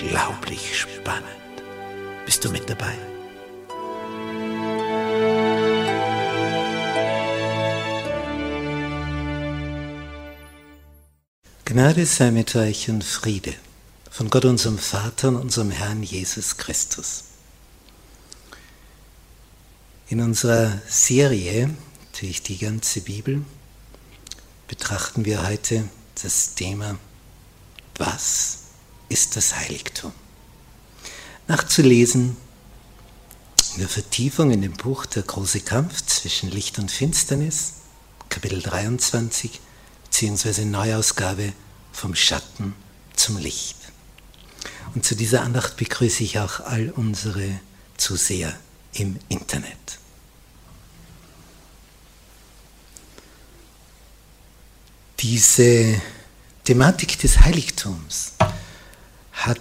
unglaublich spannend. Bist du mit dabei? Gnade sei mit euch und Friede von Gott unserem Vater und unserem Herrn Jesus Christus. In unserer Serie durch die ganze Bibel betrachten wir heute das Thema Was ist das Heiligtum. Nachzulesen in der Vertiefung in dem Buch Der große Kampf zwischen Licht und Finsternis, Kapitel 23, beziehungsweise Neuausgabe vom Schatten zum Licht. Und zu dieser Andacht begrüße ich auch all unsere Zuseher im Internet. Diese Thematik des Heiligtums hat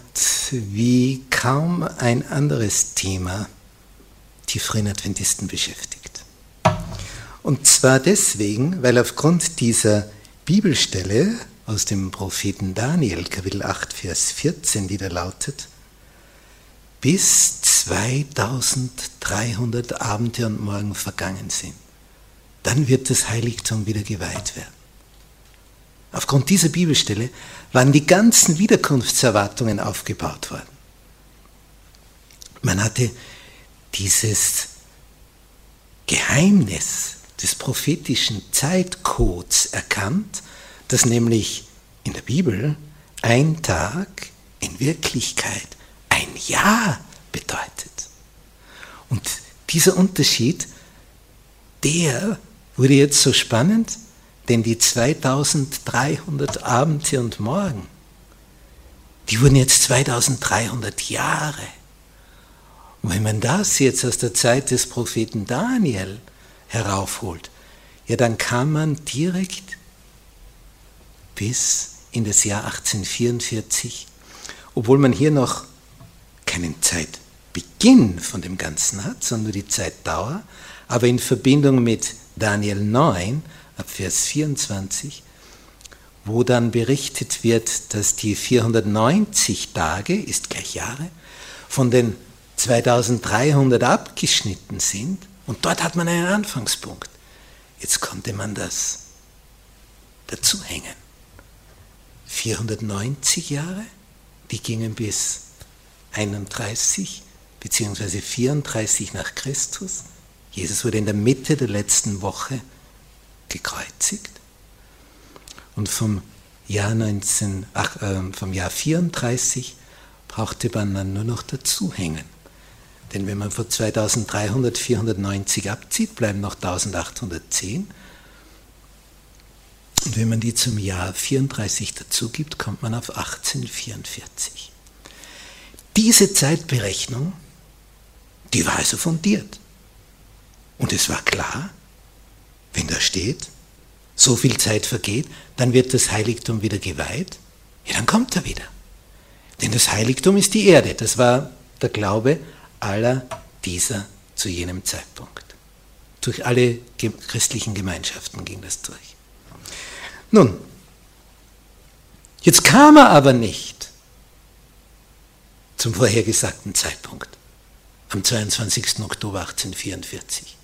wie kaum ein anderes Thema die Freien Adventisten beschäftigt. Und zwar deswegen, weil aufgrund dieser Bibelstelle aus dem Propheten Daniel, Kapitel 8, Vers 14, die da lautet, bis 2300 Abende und Morgen vergangen sind, dann wird das Heiligtum wieder geweiht werden. Aufgrund dieser Bibelstelle waren die ganzen Wiederkunftserwartungen aufgebaut worden. Man hatte dieses Geheimnis des prophetischen Zeitcodes erkannt, dass nämlich in der Bibel ein Tag in Wirklichkeit ein Jahr bedeutet. Und dieser Unterschied, der wurde jetzt so spannend, denn die 2300 Abende und Morgen, die wurden jetzt 2300 Jahre. Und wenn man das jetzt aus der Zeit des Propheten Daniel heraufholt, ja, dann kann man direkt bis in das Jahr 1844, obwohl man hier noch keinen Zeitbeginn von dem Ganzen hat, sondern nur die Zeitdauer, aber in Verbindung mit Daniel 9 ab Vers 24, wo dann berichtet wird, dass die 490 Tage, ist gleich Jahre, von den 2300 abgeschnitten sind. Und dort hat man einen Anfangspunkt. Jetzt konnte man das dazu hängen. 490 Jahre, die gingen bis 31 bzw. 34 nach Christus. Jesus wurde in der Mitte der letzten Woche gekreuzigt. Und vom Jahr, 19, ach, äh, vom Jahr 34 brauchte man dann nur noch dazuhängen. Denn wenn man von 2300 490 abzieht, bleiben noch 1810. Und wenn man die zum Jahr 34 dazu gibt, kommt man auf 1844. Diese Zeitberechnung, die war also fundiert. Und es war klar, da steht, so viel Zeit vergeht, dann wird das Heiligtum wieder geweiht, ja, dann kommt er wieder. Denn das Heiligtum ist die Erde. Das war der Glaube aller dieser zu jenem Zeitpunkt. Durch alle christlichen Gemeinschaften ging das durch. Nun, jetzt kam er aber nicht zum vorhergesagten Zeitpunkt, am 22. Oktober 1844.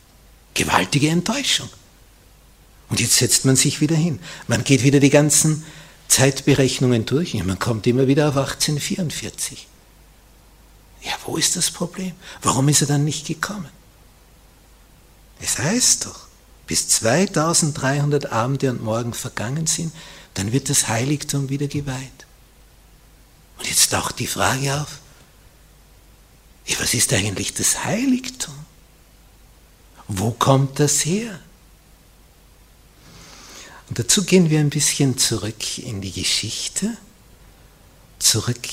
Gewaltige Enttäuschung. Und jetzt setzt man sich wieder hin. Man geht wieder die ganzen Zeitberechnungen durch und man kommt immer wieder auf 1844. Ja, wo ist das Problem? Warum ist er dann nicht gekommen? Es heißt doch, bis 2300 Abende und Morgen vergangen sind, dann wird das Heiligtum wieder geweiht. Und jetzt taucht die Frage auf, ja, was ist eigentlich das Heiligtum? Wo kommt das her? Und dazu gehen wir ein bisschen zurück in die Geschichte, zurück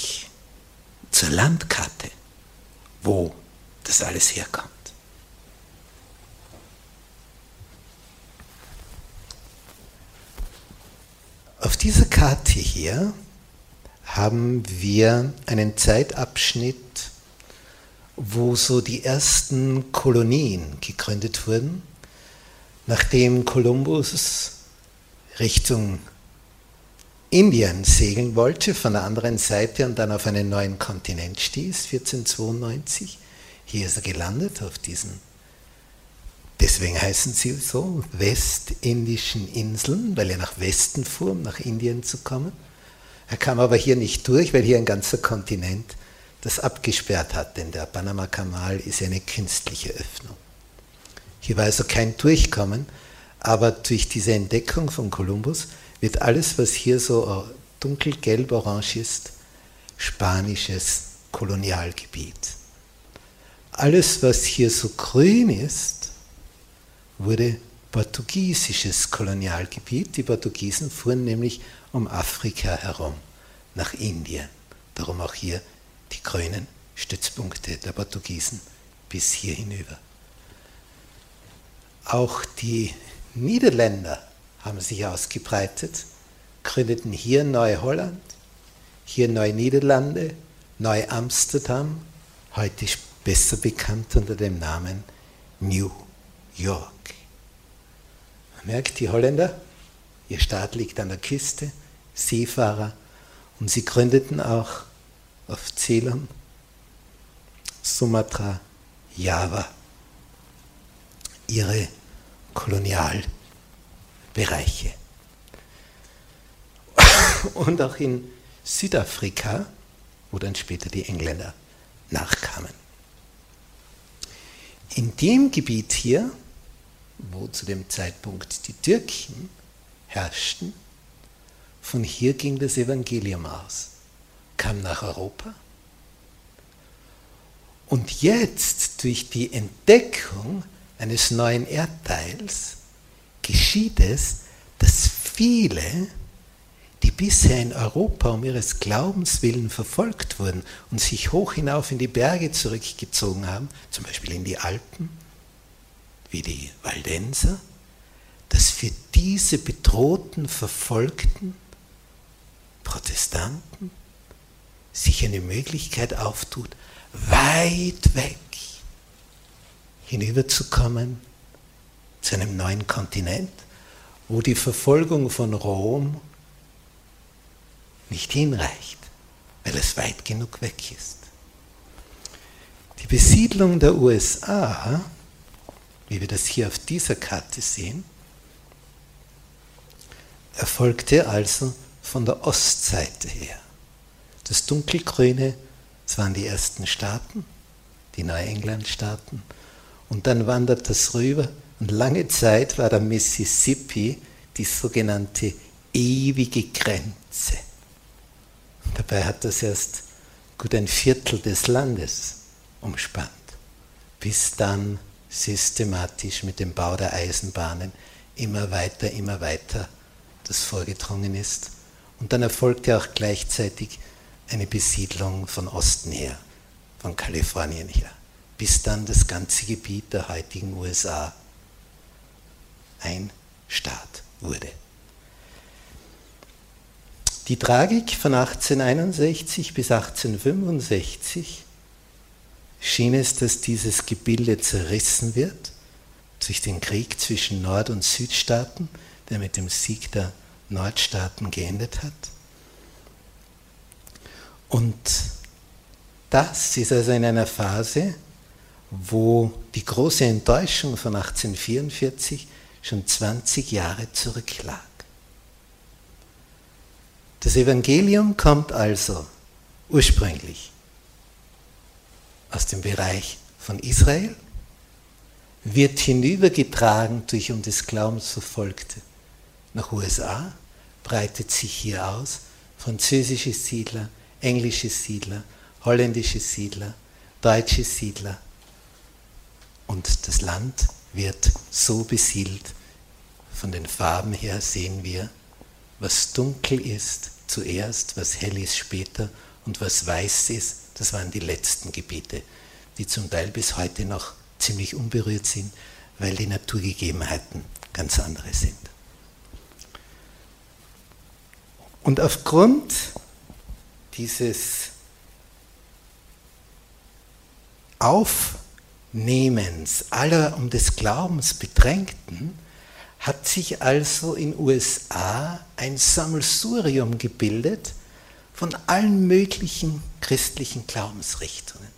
zur Landkarte, wo das alles herkommt. Auf dieser Karte hier haben wir einen Zeitabschnitt, wo so die ersten Kolonien gegründet wurden, nachdem Kolumbus Richtung Indien segeln wollte, von der anderen Seite und dann auf einen neuen Kontinent stieß, 1492. Hier ist er gelandet auf diesen Deswegen heißen sie so westindischen Inseln, weil er nach Westen fuhr, um nach Indien zu kommen. Er kam aber hier nicht durch, weil hier ein ganzer Kontinent das abgesperrt hat, denn der Panama-Kanal ist eine künstliche Öffnung. Hier war also kein Durchkommen, aber durch diese Entdeckung von Kolumbus wird alles, was hier so dunkelgelb-orange ist, spanisches Kolonialgebiet. Alles, was hier so grün ist, wurde portugiesisches Kolonialgebiet. Die Portugiesen fuhren nämlich um Afrika herum, nach Indien. Darum auch hier die grünen Stützpunkte der Portugiesen bis hier hinüber. Auch die Niederländer haben sich ausgebreitet, gründeten hier Neu-Holland, hier Neu-Niederlande, Neu-Amsterdam, heute besser bekannt unter dem Namen New York. Man merkt, die Holländer, ihr Staat liegt an der Küste, Seefahrer, und sie gründeten auch auf Ceylon, Sumatra, Java ihre Kolonialbereiche. Und auch in Südafrika, wo dann später die Engländer nachkamen. In dem Gebiet hier wo zu dem Zeitpunkt die Türken herrschten, von hier ging das Evangelium aus, kam nach Europa. Und jetzt durch die Entdeckung eines neuen Erdteils geschieht es, dass viele, die bisher in Europa um ihres Glaubens willen verfolgt wurden und sich hoch hinauf in die Berge zurückgezogen haben, zum Beispiel in die Alpen, wie die Waldenser, dass für diese bedrohten, verfolgten Protestanten sich eine Möglichkeit auftut, weit weg hinüberzukommen zu einem neuen Kontinent, wo die Verfolgung von Rom nicht hinreicht, weil es weit genug weg ist. Die Besiedlung der USA wie wir das hier auf dieser Karte sehen, erfolgte also von der Ostseite her. Das dunkelgrüne, das waren die ersten Staaten, die Neuengland-Staaten, und dann wandert das rüber und lange Zeit war der Mississippi die sogenannte ewige Grenze. Dabei hat das erst gut ein Viertel des Landes umspannt, bis dann systematisch mit dem Bau der Eisenbahnen immer weiter, immer weiter das vorgedrungen ist. Und dann erfolgte auch gleichzeitig eine Besiedlung von Osten her, von Kalifornien her, bis dann das ganze Gebiet der heutigen USA ein Staat wurde. Die Tragik von 1861 bis 1865 schien es, dass dieses Gebilde zerrissen wird durch den Krieg zwischen Nord- und Südstaaten, der mit dem Sieg der Nordstaaten geendet hat. Und das ist also in einer Phase, wo die große Enttäuschung von 1844 schon 20 Jahre zurücklag. Das Evangelium kommt also ursprünglich aus dem Bereich von Israel, wird hinübergetragen durch um des Glaubens Verfolgte nach USA, breitet sich hier aus, französische Siedler, englische Siedler, holländische Siedler, deutsche Siedler. Und das Land wird so besiedelt. Von den Farben her sehen wir, was dunkel ist zuerst, was hell ist später und was weiß ist, das waren die letzten Gebiete, die zum Teil bis heute noch ziemlich unberührt sind, weil die Naturgegebenheiten ganz andere sind. Und aufgrund dieses Aufnehmens aller um des Glaubens Bedrängten hat sich also in USA ein Sammelsurium gebildet von allen möglichen christlichen Glaubensrichtungen.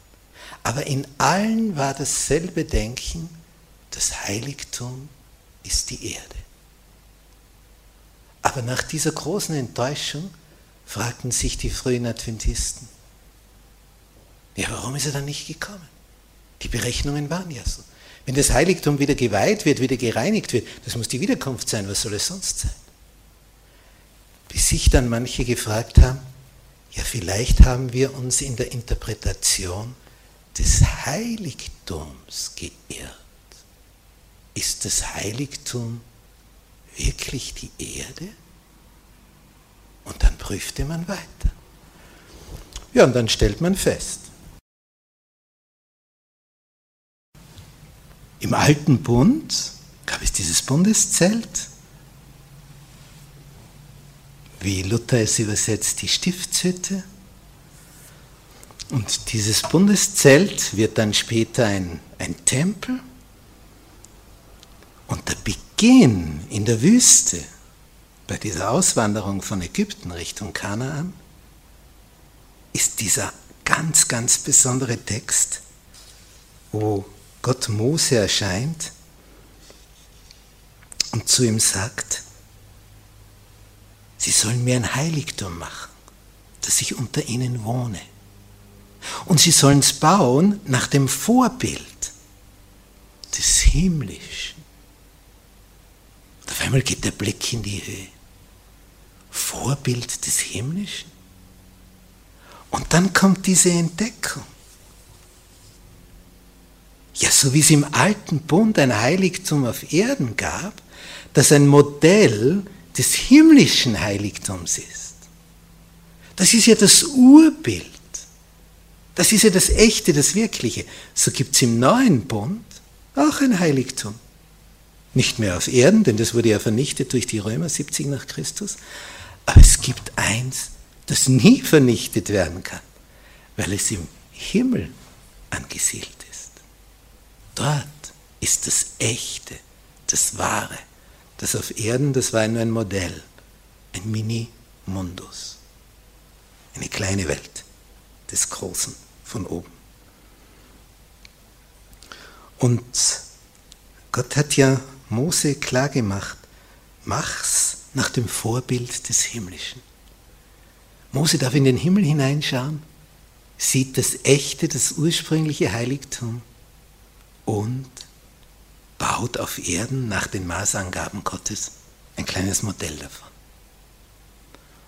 Aber in allen war dasselbe Denken, das Heiligtum ist die Erde. Aber nach dieser großen Enttäuschung fragten sich die frühen Adventisten, ja, warum ist er dann nicht gekommen? Die Berechnungen waren ja so. Wenn das Heiligtum wieder geweiht wird, wieder gereinigt wird, das muss die Wiederkunft sein, was soll es sonst sein? Bis sich dann manche gefragt haben, ja, vielleicht haben wir uns in der Interpretation des Heiligtums geirrt. Ist das Heiligtum wirklich die Erde? Und dann prüfte man weiter. Ja, und dann stellt man fest, im alten Bund gab es dieses Bundeszelt, wie Luther es übersetzt, die Stiftshütte. Und dieses Bundeszelt wird dann später ein, ein Tempel. Und der Beginn in der Wüste bei dieser Auswanderung von Ägypten Richtung Kanaan ist dieser ganz, ganz besondere Text, wo Gott Mose erscheint und zu ihm sagt, sie sollen mir ein Heiligtum machen, dass ich unter ihnen wohne. Und sie sollen es bauen nach dem Vorbild des Himmlischen. Und auf einmal geht der Blick in die Höhe. Vorbild des Himmlischen? Und dann kommt diese Entdeckung. Ja, so wie es im alten Bund ein Heiligtum auf Erden gab, das ein Modell des himmlischen Heiligtums ist. Das ist ja das Urbild. Das ist ja das Echte, das Wirkliche. So gibt es im neuen Bund auch ein Heiligtum. Nicht mehr auf Erden, denn das wurde ja vernichtet durch die Römer 70 nach Christus. Aber es gibt eins, das nie vernichtet werden kann, weil es im Himmel angesiedelt ist. Dort ist das Echte, das Wahre. Das auf Erden, das war nur ein Modell, ein Mini-Mundus, eine kleine Welt des Großen von oben. Und Gott hat ja Mose klargemacht, mach's nach dem Vorbild des Himmlischen. Mose darf in den Himmel hineinschauen, sieht das echte, das ursprüngliche Heiligtum und baut auf Erden nach den Maßangaben Gottes ein kleines Modell davon.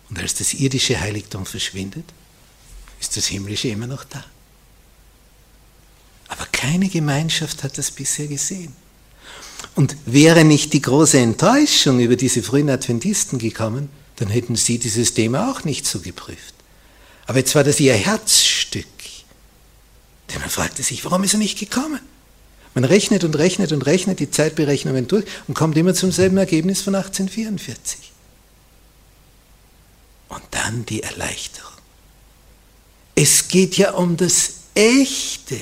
Und als das irdische Heiligtum verschwindet, ist das himmlische immer noch da. Aber keine Gemeinschaft hat das bisher gesehen. Und wäre nicht die große Enttäuschung über diese frühen Adventisten gekommen, dann hätten sie dieses Thema auch nicht so geprüft. Aber jetzt war das ihr Herzstück. Denn man fragte sich, warum ist er nicht gekommen? Man rechnet und rechnet und rechnet die Zeitberechnungen durch und kommt immer zum selben Ergebnis von 1844. Und dann die Erleichterung. Es geht ja um das Echte,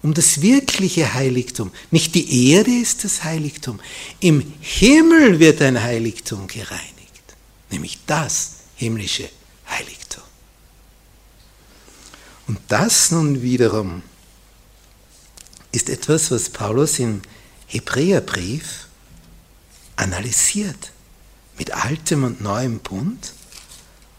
um das wirkliche Heiligtum. Nicht die Erde ist das Heiligtum. Im Himmel wird ein Heiligtum gereinigt, nämlich das himmlische Heiligtum. Und das nun wiederum ist etwas, was Paulus im Hebräerbrief analysiert mit altem und neuem Bund.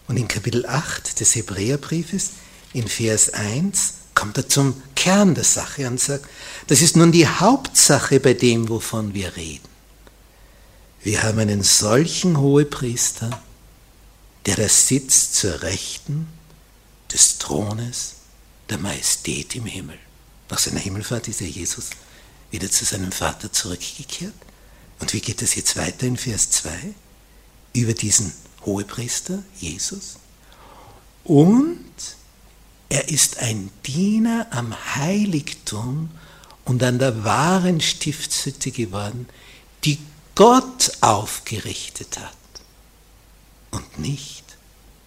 Und in Kapitel 8 des Hebräerbriefes, in Vers 1, kommt er zum Kern der Sache und sagt, das ist nun die Hauptsache bei dem, wovon wir reden. Wir haben einen solchen Hohepriester, der da sitzt zur Rechten des Thrones der Majestät im Himmel. Nach seiner Himmelfahrt ist ja Jesus wieder zu seinem Vater zurückgekehrt. Und wie geht es jetzt weiter in Vers 2? Über diesen Hohepriester, Jesus. Und er ist ein Diener am Heiligtum und an der wahren Stiftshütte geworden, die Gott aufgerichtet hat und nicht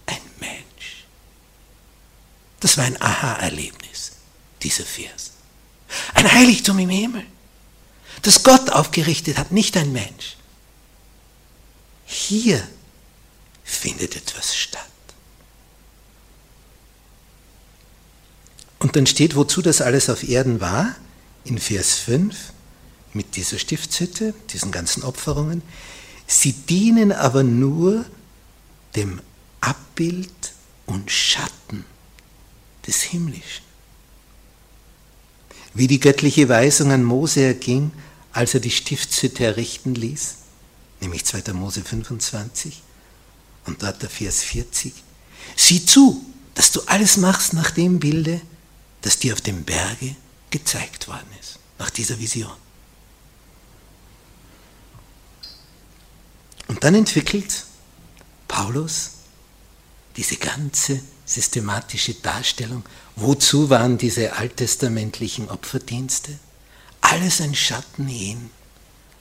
ein Mensch. Das war ein Aha-Erlebnis, dieser Vers. Ein Heiligtum im Himmel, das Gott aufgerichtet hat, nicht ein Mensch. Hier findet etwas statt. Und dann steht, wozu das alles auf Erden war, in Vers 5, mit dieser Stiftshütte, diesen ganzen Opferungen. Sie dienen aber nur dem Abbild und Schatten des Himmlischen. Wie die göttliche Weisung an Mose erging, als er die Stiftshütte errichten ließ, nämlich 2. Mose 25 und dort der Vers 40. Sieh zu, dass du alles machst nach dem Bilde, das dir auf dem Berge gezeigt worden ist, nach dieser Vision. Und dann entwickelt Paulus diese ganze systematische Darstellung, wozu waren diese alttestamentlichen Opferdienste? Alles ein Schatten hin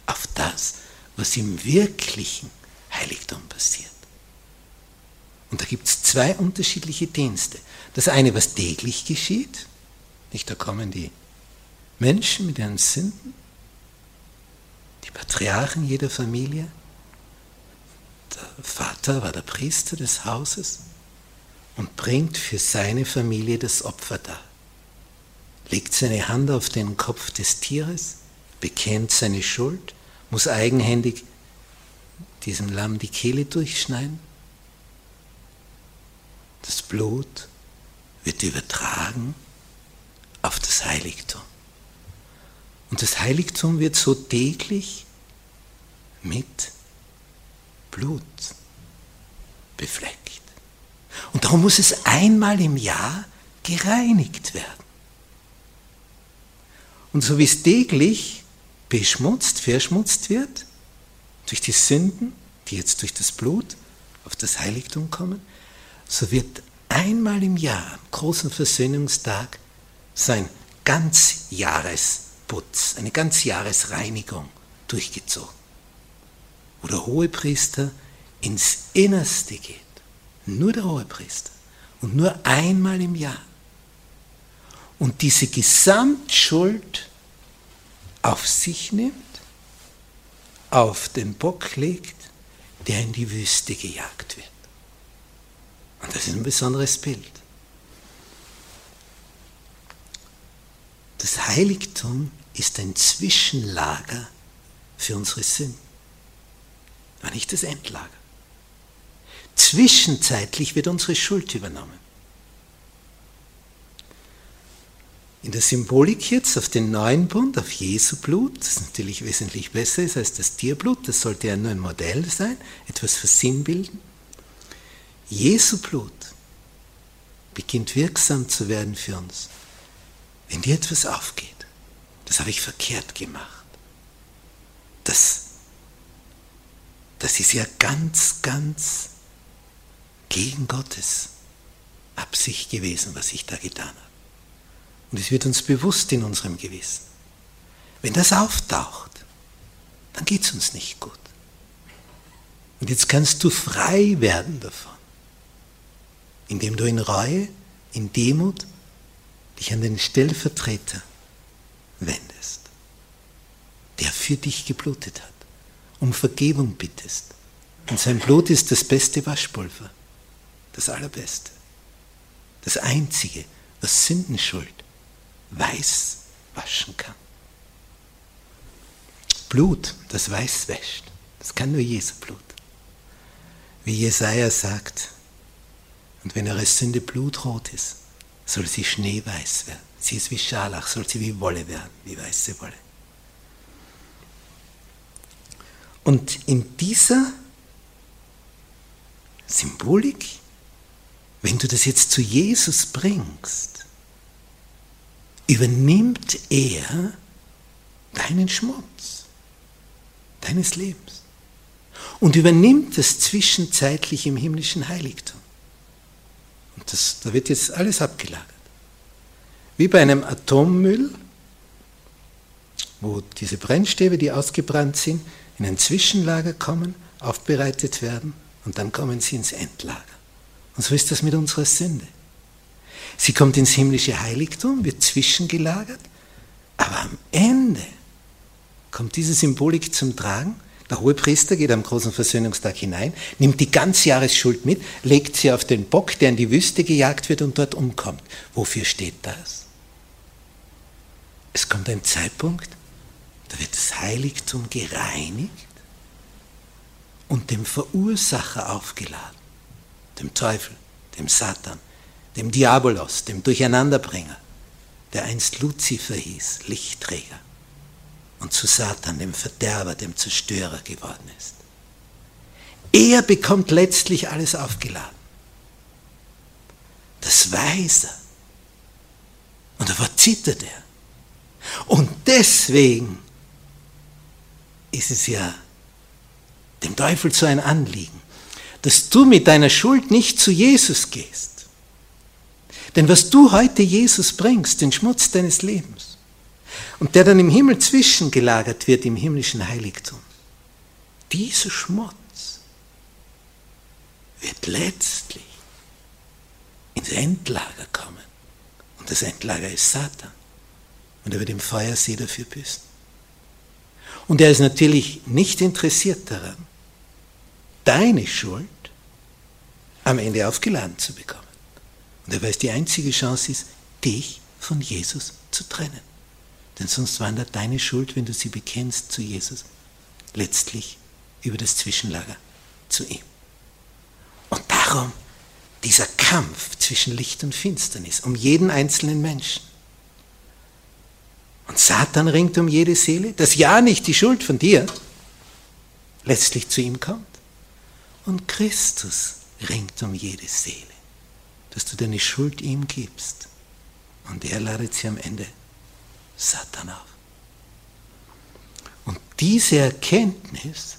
auf das, was im wirklichen Heiligtum passiert. Und da gibt es zwei unterschiedliche Dienste. Das eine, was täglich geschieht, nicht, da kommen die Menschen mit ihren Sünden, die Patriarchen jeder Familie. Der Vater war der Priester des Hauses und bringt für seine Familie das Opfer dar. Legt seine Hand auf den Kopf des Tieres, bekennt seine Schuld, muss eigenhändig diesem Lamm die Kehle durchschneiden. Das Blut wird übertragen auf das Heiligtum. Und das Heiligtum wird so täglich mit Blut befleckt. Und darum muss es einmal im Jahr gereinigt werden. Und so wie es täglich beschmutzt, verschmutzt wird, durch die Sünden, die jetzt durch das Blut auf das Heiligtum kommen, so wird einmal im Jahr, am großen Versöhnungstag, sein Ganzjahresputz, eine Ganzjahresreinigung durchgezogen. Wo der Hohepriester ins Innerste geht. Nur der Hohepriester. Und nur einmal im Jahr. Und diese Gesamtschuld auf sich nimmt, auf den Bock legt, der in die Wüste gejagt wird. Und das ist ein besonderes Bild. Das Heiligtum ist ein Zwischenlager für unsere Sünden, aber nicht das Endlager. Zwischenzeitlich wird unsere Schuld übernommen. In der Symbolik jetzt auf den neuen Bund, auf Jesu Blut, das natürlich wesentlich besser ist als das Tierblut, das sollte ja nur ein Modell sein, etwas versinnbilden. Jesu Blut beginnt wirksam zu werden für uns wenn dir etwas aufgeht, das habe ich verkehrt gemacht. Das, das ist ja ganz, ganz gegen Gottes Absicht gewesen, was ich da getan habe. Und es wird uns bewusst in unserem Gewissen. Wenn das auftaucht, dann geht es uns nicht gut. Und jetzt kannst du frei werden davon, indem du in Reue, in Demut dich an den Stellvertreter wendest, der für dich geblutet hat, um Vergebung bittest. Und sein Blut ist das beste Waschpulver, das allerbeste, das einzige, was Sündenschuld weiß waschen kann. Blut, das weiß wäscht, das kann nur Jesu Blut. Wie Jesaja sagt, und wenn eure Sünde blutrot ist, soll sie schneeweiß werden. Sie ist wie Scharlach, soll sie wie Wolle werden, wie weiße Wolle. Und in dieser Symbolik, wenn du das jetzt zu Jesus bringst, übernimmt er deinen Schmutz deines Lebens und übernimmt das zwischenzeitlich im himmlischen Heiligtum. Und das, da wird jetzt alles abgelagert. Wie bei einem Atommüll, wo diese Brennstäbe, die ausgebrannt sind, in ein Zwischenlager kommen, aufbereitet werden und dann kommen sie ins Endlager. Und so ist das mit unserer Sünde. Sie kommt ins himmlische Heiligtum, wird zwischengelagert, aber am Ende kommt diese Symbolik zum Tragen. Der Hohepriester geht am großen Versöhnungstag hinein, nimmt die ganze Jahresschuld mit, legt sie auf den Bock, der in die Wüste gejagt wird und dort umkommt. Wofür steht das? Es kommt ein Zeitpunkt, da wird das Heiligtum gereinigt und dem Verursacher aufgeladen, dem Teufel, dem Satan, dem Diabolos, dem Durcheinanderbringer, der einst Luzifer hieß, Lichtträger und zu Satan, dem Verderber, dem Zerstörer geworden ist. Er bekommt letztlich alles aufgeladen. Das weiß er. Und davor zittert er. Und deswegen ist es ja dem Teufel so ein Anliegen, dass du mit deiner Schuld nicht zu Jesus gehst. Denn was du heute Jesus bringst, den Schmutz deines Lebens, und der dann im Himmel zwischengelagert wird im himmlischen Heiligtum. Dieser Schmutz wird letztlich ins Endlager kommen. Und das Endlager ist Satan. Und er wird im Feuersee dafür büßen. Und er ist natürlich nicht interessiert daran, deine Schuld am Ende aufgeladen zu bekommen. Und er weiß, die einzige Chance ist, dich von Jesus zu trennen. Denn sonst wandert deine Schuld, wenn du sie bekennst zu Jesus, letztlich über das Zwischenlager zu ihm. Und darum dieser Kampf zwischen Licht und Finsternis, um jeden einzelnen Menschen. Und Satan ringt um jede Seele, dass ja nicht die Schuld von dir letztlich zu ihm kommt. Und Christus ringt um jede Seele, dass du deine Schuld ihm gibst. Und er ladet sie am Ende Satan auf. Und diese Erkenntnis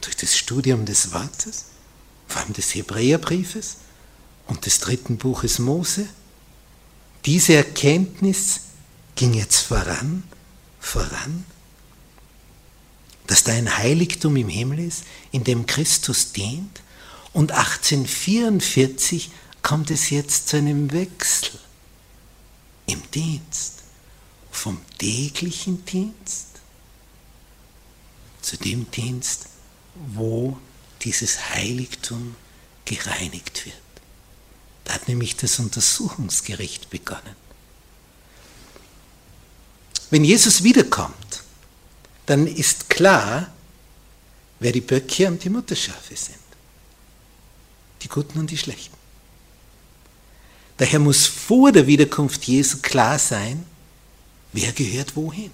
durch das Studium des Wortes, vor allem des Hebräerbriefes und des dritten Buches Mose, diese Erkenntnis ging jetzt voran, voran, dass da ein Heiligtum im Himmel ist, in dem Christus dient, und 1844 kommt es jetzt zu einem Wechsel im Dienst vom täglichen Dienst zu dem Dienst, wo dieses Heiligtum gereinigt wird. Da hat nämlich das Untersuchungsgericht begonnen. Wenn Jesus wiederkommt, dann ist klar, wer die Böcke und die Mutterschafe sind. Die Guten und die Schlechten. Daher muss vor der Wiederkunft Jesu klar sein, Wer gehört wohin?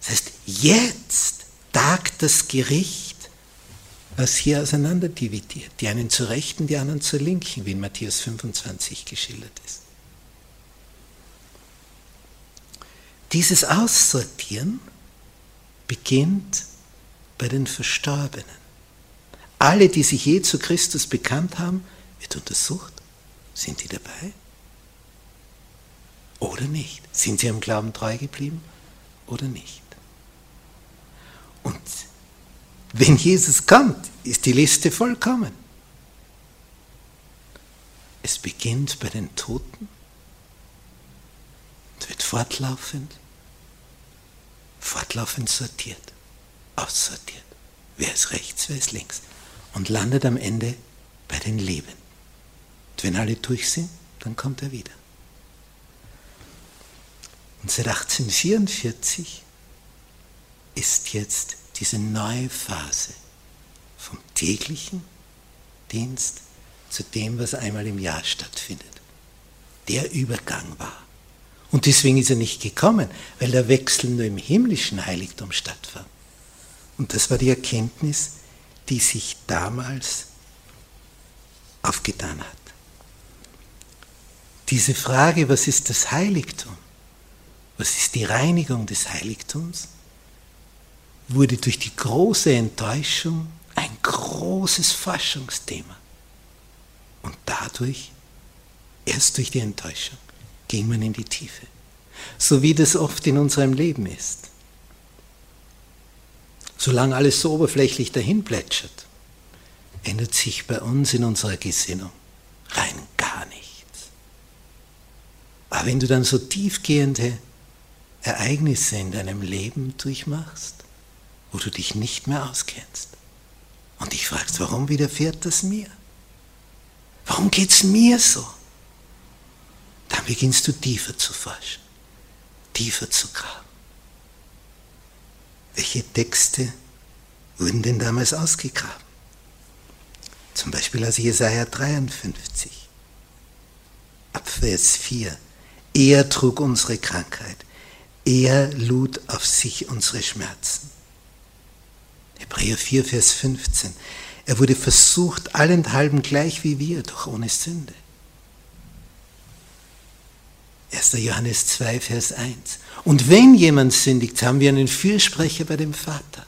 Das heißt, jetzt tagt das Gericht, was hier auseinander dividiert. Die einen zur Rechten, die anderen zur Linken, wie in Matthäus 25 geschildert ist. Dieses Aussortieren beginnt bei den Verstorbenen. Alle, die sich je zu Christus bekannt haben, wird untersucht. Sind die dabei? oder nicht? Sind sie am Glauben treu geblieben oder nicht? Und wenn Jesus kommt, ist die Liste vollkommen. Es beginnt bei den Toten, und wird fortlaufend, fortlaufend sortiert, aussortiert. Wer ist rechts, wer ist links? Und landet am Ende bei den Lebenden. Und wenn alle durch sind, dann kommt er wieder. Und seit 1844 ist jetzt diese neue Phase vom täglichen Dienst zu dem, was einmal im Jahr stattfindet. Der Übergang war. Und deswegen ist er nicht gekommen, weil der Wechsel nur im himmlischen Heiligtum stattfand. Und das war die Erkenntnis, die sich damals aufgetan hat. Diese Frage, was ist das Heiligtum? Was ist die Reinigung des Heiligtums? wurde durch die große Enttäuschung ein großes Forschungsthema. Und dadurch, erst durch die Enttäuschung, ging man in die Tiefe. So wie das oft in unserem Leben ist. Solange alles so oberflächlich dahin plätschert, ändert sich bei uns in unserer Gesinnung rein gar nichts. Aber wenn du dann so tiefgehende Ereignisse in deinem Leben durchmachst, wo du dich nicht mehr auskennst und dich fragst, warum widerfährt das mir? Warum geht es mir so? Dann beginnst du tiefer zu forschen, tiefer zu graben. Welche Texte wurden denn damals ausgegraben? Zum Beispiel aus Jesaja 53, ab Vers 4. Er trug unsere Krankheit, er lud auf sich unsere Schmerzen. Hebräer 4, Vers 15. Er wurde versucht, allenthalben gleich wie wir, doch ohne Sünde. 1. Johannes 2, Vers 1. Und wenn jemand sündigt, haben wir einen Fürsprecher bei dem Vater.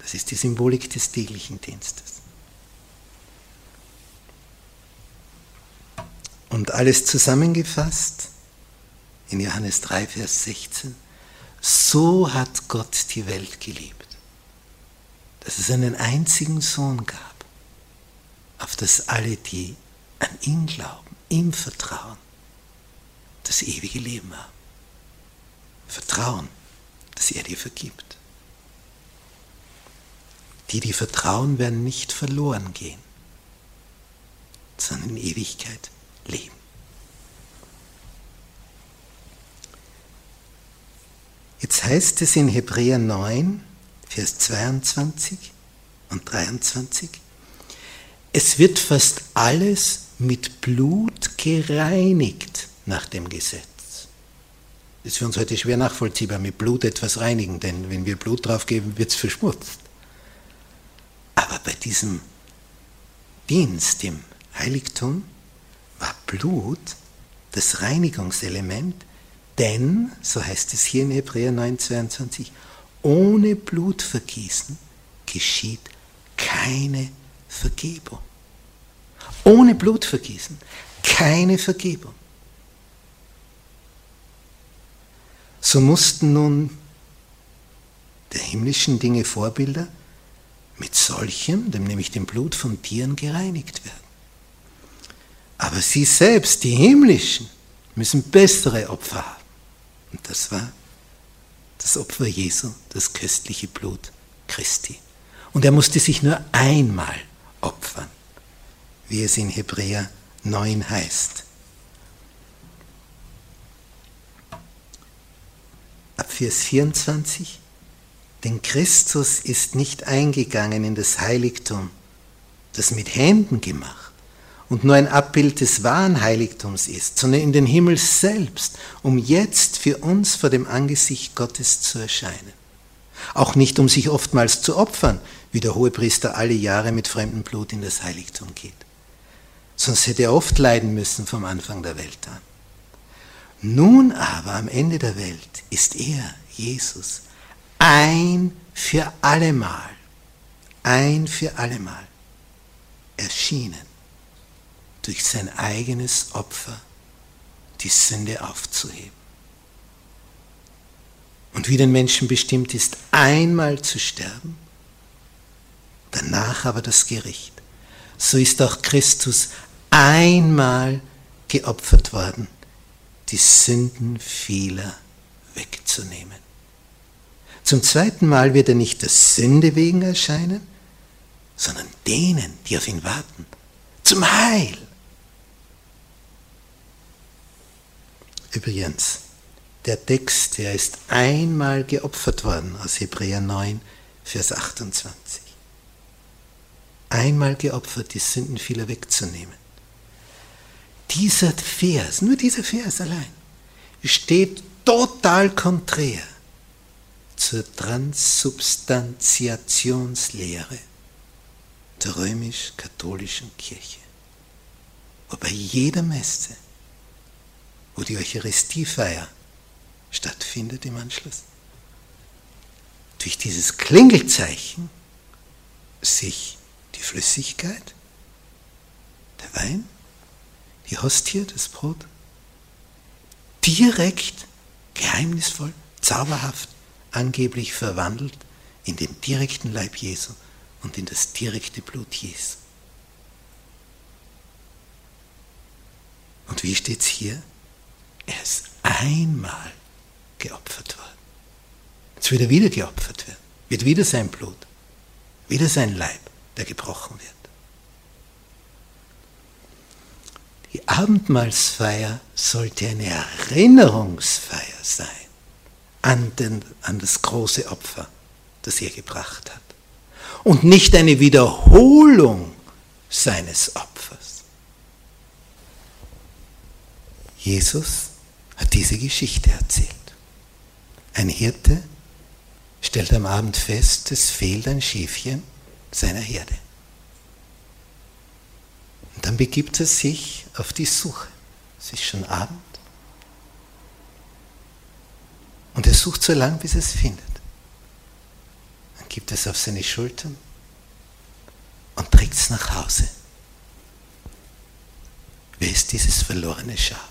Das ist die Symbolik des täglichen Dienstes. Und alles zusammengefasst in Johannes 3, Vers 16. So hat Gott die Welt geliebt, dass es einen einzigen Sohn gab, auf das alle, die an ihn glauben, ihm vertrauen, das ewige Leben haben. Vertrauen, dass er dir vergibt. Die, die vertrauen, werden nicht verloren gehen, sondern in Ewigkeit leben. Jetzt heißt es in Hebräer 9, Vers 22 und 23, es wird fast alles mit Blut gereinigt nach dem Gesetz. Das ist für uns heute schwer nachvollziehbar, mit Blut etwas reinigen, denn wenn wir Blut draufgeben, wird es verschmutzt. Aber bei diesem Dienst im Heiligtum war Blut das Reinigungselement, denn, so heißt es hier in Hebräer 9,22, ohne Blutvergießen geschieht keine Vergebung. Ohne Blutvergießen keine Vergebung. So mussten nun der himmlischen Dinge Vorbilder mit solchem, dem nämlich dem Blut von Tieren, gereinigt werden. Aber sie selbst, die himmlischen, müssen bessere Opfer haben. Und das war das Opfer Jesu, das köstliche Blut Christi. Und er musste sich nur einmal opfern, wie es in Hebräer 9 heißt. Vers 24. Denn Christus ist nicht eingegangen in das Heiligtum, das mit Händen gemacht und nur ein Abbild des wahren Heiligtums ist, sondern in den Himmel selbst, um jetzt für uns vor dem Angesicht Gottes zu erscheinen. Auch nicht, um sich oftmals zu opfern, wie der Hohepriester alle Jahre mit fremdem Blut in das Heiligtum geht. Sonst hätte er oft leiden müssen vom Anfang der Welt an. Nun aber am Ende der Welt ist er, Jesus, ein für allemal, ein für allemal erschienen durch sein eigenes Opfer die Sünde aufzuheben. Und wie den Menschen bestimmt ist, einmal zu sterben, danach aber das Gericht, so ist auch Christus einmal geopfert worden, die Sünden vieler wegzunehmen. Zum zweiten Mal wird er nicht der Sünde wegen erscheinen, sondern denen, die auf ihn warten, zum Heil. Übrigens, der Text, der ist einmal geopfert worden aus Hebräer 9, Vers 28. Einmal geopfert, die Sünden vieler wegzunehmen. Dieser Vers, nur dieser Vers allein, steht total konträr zur Transsubstantiationslehre der römisch-katholischen Kirche. Wo bei jeder Messe, wo die Eucharistiefeier stattfindet im Anschluss, durch dieses Klingelzeichen sich die Flüssigkeit, der Wein, die Hostie, das Brot, direkt, geheimnisvoll, zauberhaft, angeblich verwandelt in den direkten Leib Jesu und in das direkte Blut Jesu. Und wie steht es hier? Er ist einmal geopfert worden. Jetzt wird er wieder geopfert werden. Wird wieder sein Blut, wieder sein Leib, der gebrochen wird. Die Abendmahlsfeier sollte eine Erinnerungsfeier sein an, den, an das große Opfer, das er gebracht hat. Und nicht eine Wiederholung seines Opfers. Jesus hat diese Geschichte erzählt. Ein Hirte stellt am Abend fest, es fehlt ein Schäfchen seiner Herde. Und dann begibt er sich auf die Suche. Es ist schon Abend. Und er sucht so lange, bis er es findet. Dann gibt es auf seine Schultern und trägt es nach Hause. Wer ist dieses verlorene Schaf?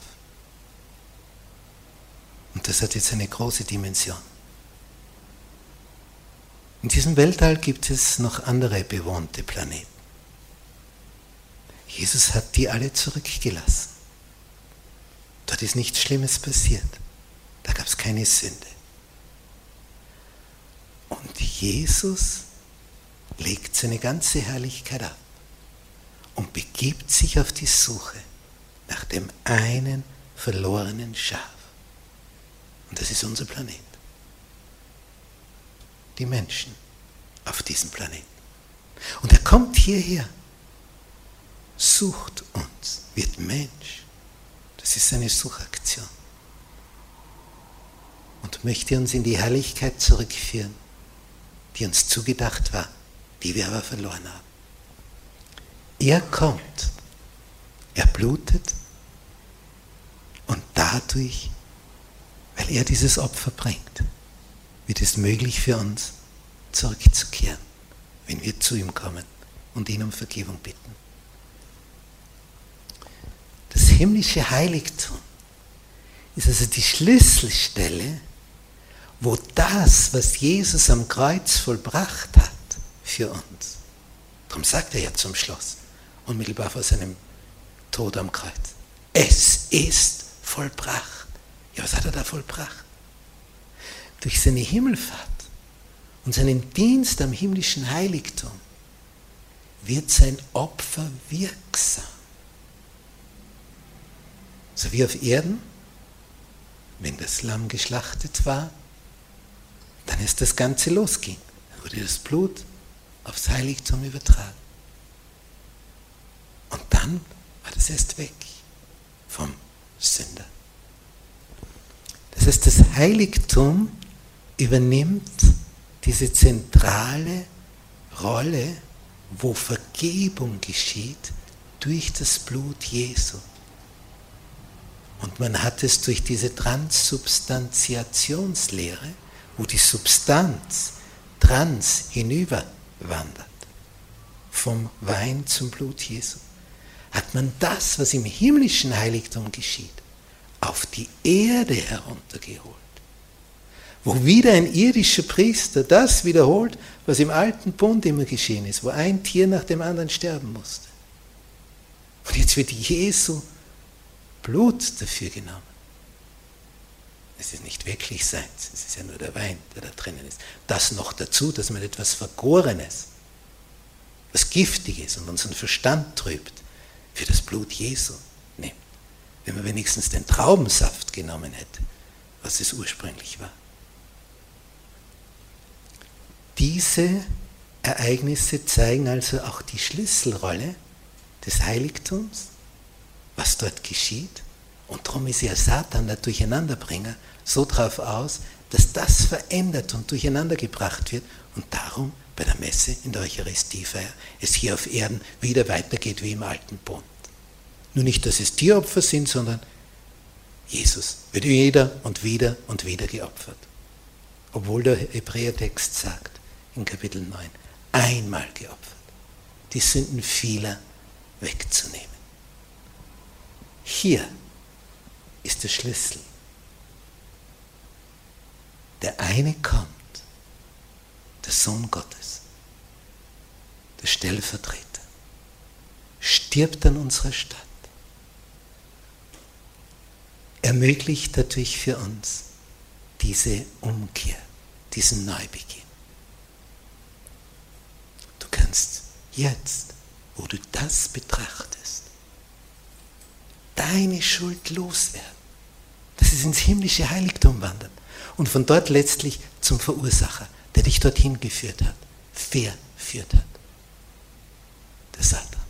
Und das hat jetzt eine große Dimension. In diesem Weltall gibt es noch andere bewohnte Planeten. Jesus hat die alle zurückgelassen. Dort ist nichts Schlimmes passiert. Da gab es keine Sünde. Und Jesus legt seine ganze Herrlichkeit ab und begibt sich auf die Suche nach dem einen verlorenen Schaf. Und das ist unser Planet. Die Menschen auf diesem Planeten. Und er kommt hierher, sucht uns, wird Mensch. Das ist seine Suchaktion. Und möchte uns in die Herrlichkeit zurückführen, die uns zugedacht war, die wir aber verloren haben. Er kommt, er blutet und dadurch weil er dieses Opfer bringt, wird es möglich für uns, zurückzukehren, wenn wir zu ihm kommen und ihn um Vergebung bitten. Himmlische Heiligtum ist also die Schlüsselstelle, wo das, was Jesus am Kreuz vollbracht hat, für uns. Darum sagt er ja zum Schluss, unmittelbar vor seinem Tod am Kreuz, es ist vollbracht. Ja, was hat er da vollbracht? Durch seine Himmelfahrt und seinen Dienst am himmlischen Heiligtum wird sein Opfer wirksam. So wie auf Erden, wenn das Lamm geschlachtet war, dann ist das Ganze losging. Dann wurde das Blut aufs Heiligtum übertragen. Und dann war das erst weg vom Sünder. Das heißt, das Heiligtum übernimmt diese zentrale Rolle, wo Vergebung geschieht durch das Blut Jesu. Und man hat es durch diese Transsubstantiationslehre, wo die Substanz trans hinüberwandert, vom Wein zum Blut Jesu, hat man das, was im himmlischen Heiligtum geschieht, auf die Erde heruntergeholt. Wo wieder ein irdischer Priester das wiederholt, was im alten Bund immer geschehen ist, wo ein Tier nach dem anderen sterben musste. Und jetzt wird Jesu Blut dafür genommen. Es ist nicht wirklich seins, es ist ja nur der Wein, der da drinnen ist. Das noch dazu, dass man etwas Vergorenes, was Giftiges und unseren Verstand trübt, für das Blut Jesu nimmt. Wenn man wenigstens den Traubensaft genommen hätte, was es ursprünglich war. Diese Ereignisse zeigen also auch die Schlüsselrolle des Heiligtums, was dort geschieht. Und darum ist ja Satan, der Durcheinanderbringer, so darauf aus, dass das verändert und durcheinandergebracht wird und darum bei der Messe in der Eucharistiefeier es hier auf Erden wieder weitergeht wie im alten Bund. Nur nicht, dass es Tieropfer sind, sondern Jesus wird wieder und wieder und wieder geopfert. Obwohl der Hebräertext sagt in Kapitel 9, einmal geopfert, die Sünden vieler wegzunehmen. Hier ist der Schlüssel. Der eine kommt, der Sohn Gottes, der Stellvertreter, stirbt an unserer Stadt, ermöglicht dadurch für uns diese Umkehr, diesen Neubeginn. Du kannst jetzt, wo du das betrachtest, deine Schuld loswerden, dass es ins himmlische Heiligtum wandert und von dort letztlich zum Verursacher, der dich dorthin geführt hat, verführt hat. Der Satan.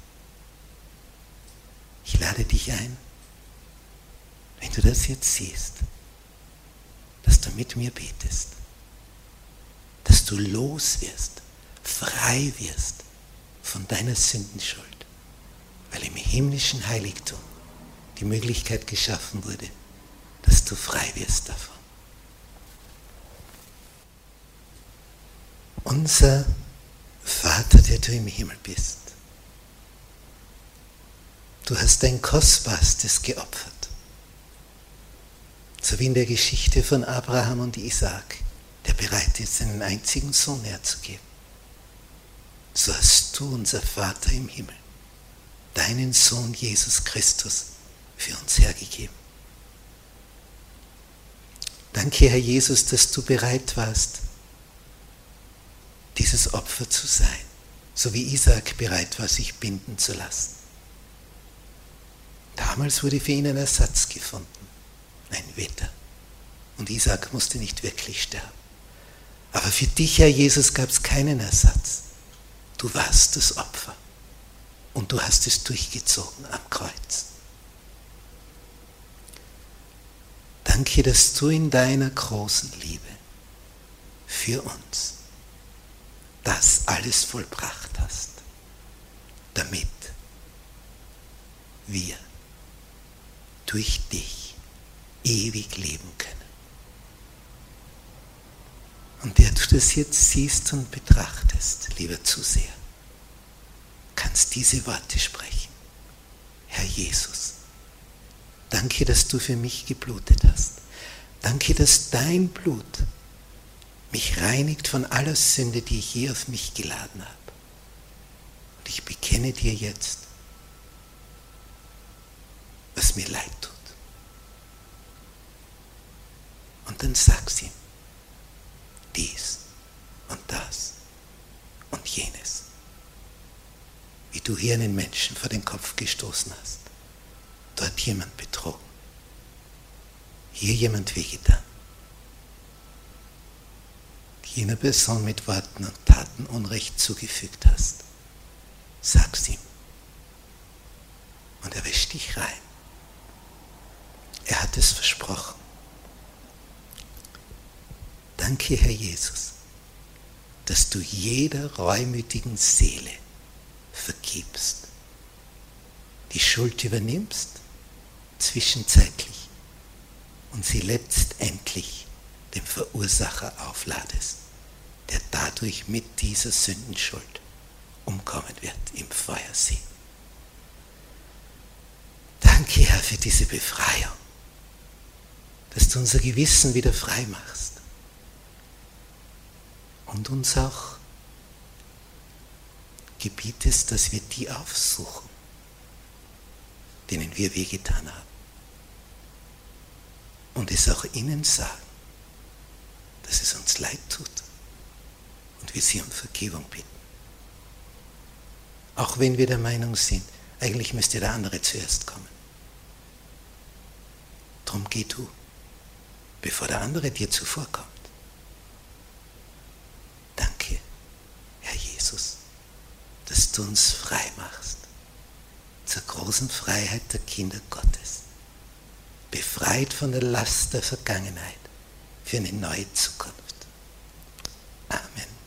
Ich lade dich ein, wenn du das jetzt siehst, dass du mit mir betest, dass du los wirst, frei wirst von deiner Sündenschuld, weil im himmlischen Heiligtum die Möglichkeit geschaffen wurde, dass du frei wirst davon. Unser Vater, der du im Himmel bist, du hast dein Kostbarstes geopfert. So wie in der Geschichte von Abraham und Isaak, der bereit ist, seinen einzigen Sohn herzugeben. So hast du, unser Vater im Himmel, deinen Sohn Jesus Christus für uns hergegeben. Danke, Herr Jesus, dass du bereit warst, dieses Opfer zu sein, so wie Isaac bereit war, sich binden zu lassen. Damals wurde für ihn ein Ersatz gefunden, ein Wetter. Und Isaac musste nicht wirklich sterben. Aber für dich, Herr Jesus, gab es keinen Ersatz. Du warst das Opfer. Und du hast es durchgezogen am Kreuz. Danke, dass du in deiner großen Liebe für uns das alles vollbracht hast, damit wir durch dich ewig leben können. Und der du das jetzt siehst und betrachtest, lieber Zuseher, kannst diese Worte sprechen. Herr Jesus, Danke, dass du für mich geblutet hast. Danke, dass dein Blut mich reinigt von aller Sünde, die ich je auf mich geladen habe. Und ich bekenne dir jetzt, was mir leid tut. Und dann sag's ihm, dies und das und jenes, wie du hier einen Menschen vor den Kopf gestoßen hast dort jemand betrogen, hier jemand wehgetan, jener Person mit Worten und Taten Unrecht zugefügt hast. Sag's ihm. Und er wäscht dich rein. Er hat es versprochen. Danke, Herr Jesus, dass du jeder reumütigen Seele vergibst, die Schuld übernimmst zwischenzeitlich und sie letztendlich dem Verursacher aufladest, der dadurch mit dieser Sündenschuld umkommen wird im Feuersee. Danke, Herr, für diese Befreiung, dass du unser Gewissen wieder frei machst und uns auch gebietest, dass wir die aufsuchen, denen wir wehgetan haben und es auch ihnen sagen, dass es uns leid tut und wir sie um Vergebung bitten. Auch wenn wir der Meinung sind, eigentlich müsste der andere zuerst kommen. Drum geh du, bevor der andere dir zuvorkommt. Danke, Herr Jesus, dass du uns frei machst zur großen Freiheit der Kinder Gottes, befreit von der Last der Vergangenheit für eine neue Zukunft. Amen.